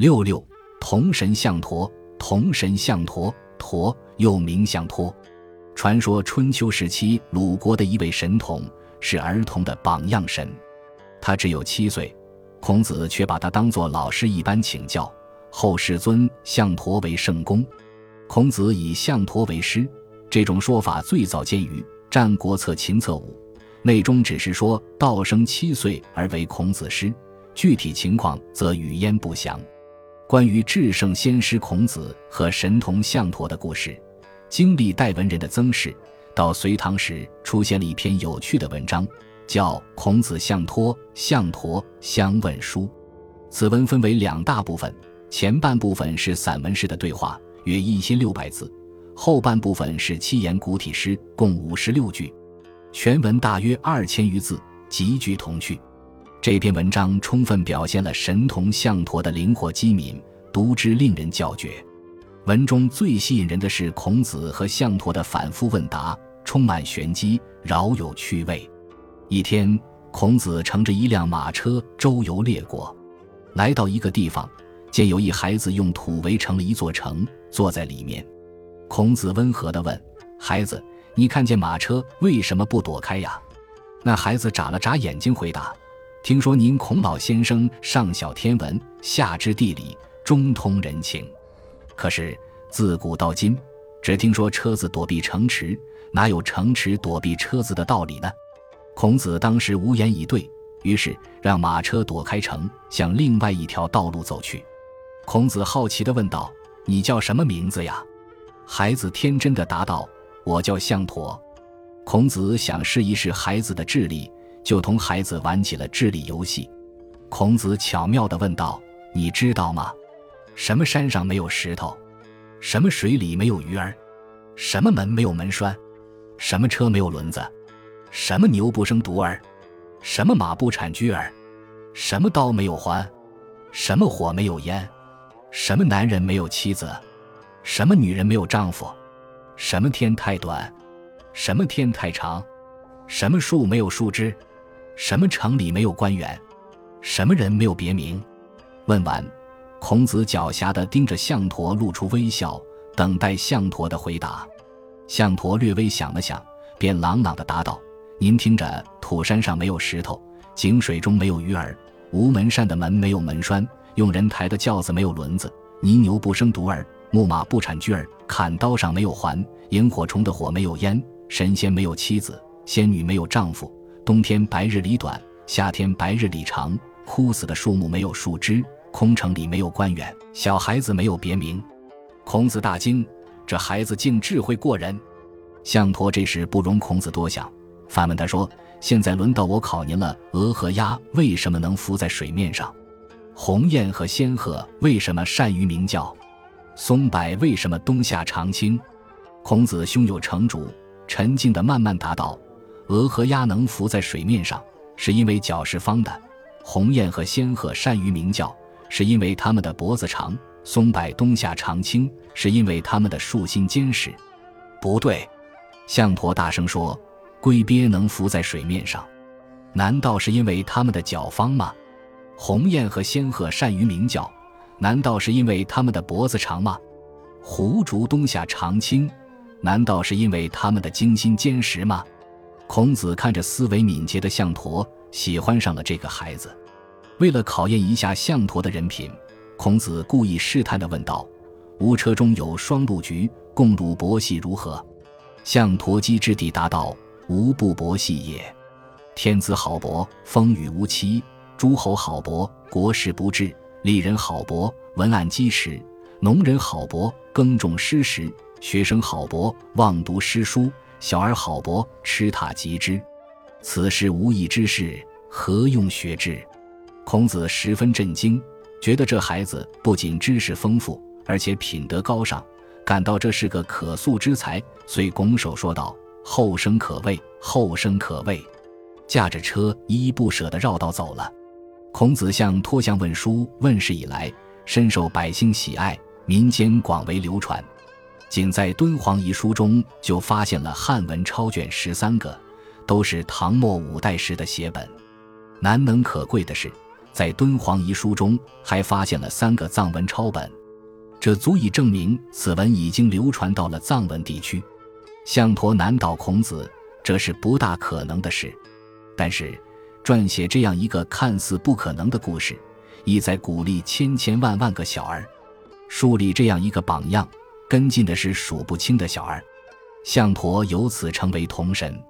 六六童神象陀，童神象陀，陀又名象托。传说春秋时期鲁国的一位神童是儿童的榜样神，他只有七岁，孔子却把他当作老师一般请教，后世尊象陀为圣公。孔子以象陀为师，这种说法最早见于《战国策·秦策五》，内中只是说道生七岁而为孔子师，具体情况则语焉不详。关于至圣先师孔子和神童象陀的故事，经历代文人的增饰，到隋唐时出现了一篇有趣的文章，叫《孔子象托象陀相问书》。此文分为两大部分，前半部分是散文式的对话，约一千六百字；后半部分是七言古体诗，共五十六句，全文大约二千余字，极具童趣。这篇文章充分表现了神童象陀的灵活机敏，读之令人叫绝。文中最吸引人的是孔子和象陀的反复问答，充满玄机，饶有趣味。一天，孔子乘着一辆马车周游列国，来到一个地方，见有一孩子用土围成了一座城，坐在里面。孔子温和地问：“孩子，你看见马车，为什么不躲开呀？”那孩子眨了眨眼睛，回答。听说您孔老先生上晓天文，下知地理，中通人情。可是自古到今，只听说车子躲避城池，哪有城池躲避车子的道理呢？孔子当时无言以对，于是让马车躲开城，向另外一条道路走去。孔子好奇地问道：“你叫什么名字呀？”孩子天真的答道：“我叫象陀。”孔子想试一试孩子的智力。就同孩子玩起了智力游戏。孔子巧妙地问道：“你知道吗？什么山上没有石头？什么水里没有鱼儿？什么门没有门栓？什么车没有轮子？什么牛不生犊儿？什么马不产驹儿？什么刀没有环？什么火没有烟？什么男人没有妻子？什么女人没有丈夫？什么天太短？什么天太长？什么树没有树枝？”什么城里没有官员？什么人没有别名？问完，孔子狡黠地盯着象驼，露出微笑，等待象驼的回答。象驼略微想了想，便朗朗地答道：“您听着，土山上没有石头，井水中没有鱼儿，无门扇的门没有门栓，用人抬的轿子没有轮子，泥牛不生犊儿，木马不产驹儿，砍刀上没有环，萤火虫的火没有烟，神仙没有妻子，仙女没有丈夫。”冬天白日里短，夏天白日里长。枯死的树木没有树枝，空城里没有官员，小孩子没有别名。孔子大惊，这孩子竟智慧过人。象驼这时不容孔子多想，反问他说：“现在轮到我考您了，鹅和鸭为什么能浮在水面上？鸿雁和仙鹤为什么善于鸣叫？松柏为什么冬夏常青？”孔子胸有成竹，沉静地慢慢答道。鹅和鸭能浮在水面上，是因为脚是方的；鸿雁和仙鹤善于鸣叫，是因为它们的脖子长；松柏冬夏常青，是因为它们的树心坚实。不对，象驼大声说：“龟鳖能浮在水面上，难道是因为它们的脚方吗？鸿雁和仙鹤善于鸣叫，难道是因为它们的脖子长吗？狐竹冬夏常青，难道是因为它们的茎心坚实吗？”孔子看着思维敏捷的象驼，喜欢上了这个孩子。为了考验一下象驼的人品，孔子故意试探地问道：“吾车中有双鹿局，共汝伯戏如何？”象驼机智地答道：“吾不伯戏也。天子好伯，风雨无期；诸侯好伯，国事不治；吏人好伯，文案积实；农人好伯，耕种施时；学生好伯，望读诗书。”小儿好博，吃塔及之，此事无益之事，何用学之？孔子十分震惊，觉得这孩子不仅知识丰富，而且品德高尚，感到这是个可塑之才，遂拱手说道：“后生可畏，后生可畏。”驾着车依依不舍地绕道走了。孔子向托象问书问世以来，深受百姓喜爱，民间广为流传。仅在敦煌遗书中就发现了汉文抄卷十三个，都是唐末五代时的写本。难能可贵的是，在敦煌遗书中还发现了三个藏文抄本，这足以证明此文已经流传到了藏文地区。项陀难倒孔子，这是不大可能的事。但是，撰写这样一个看似不可能的故事，意在鼓励千千万万个小儿，树立这样一个榜样，跟进的是数不清的小儿。项陀由此成为童神。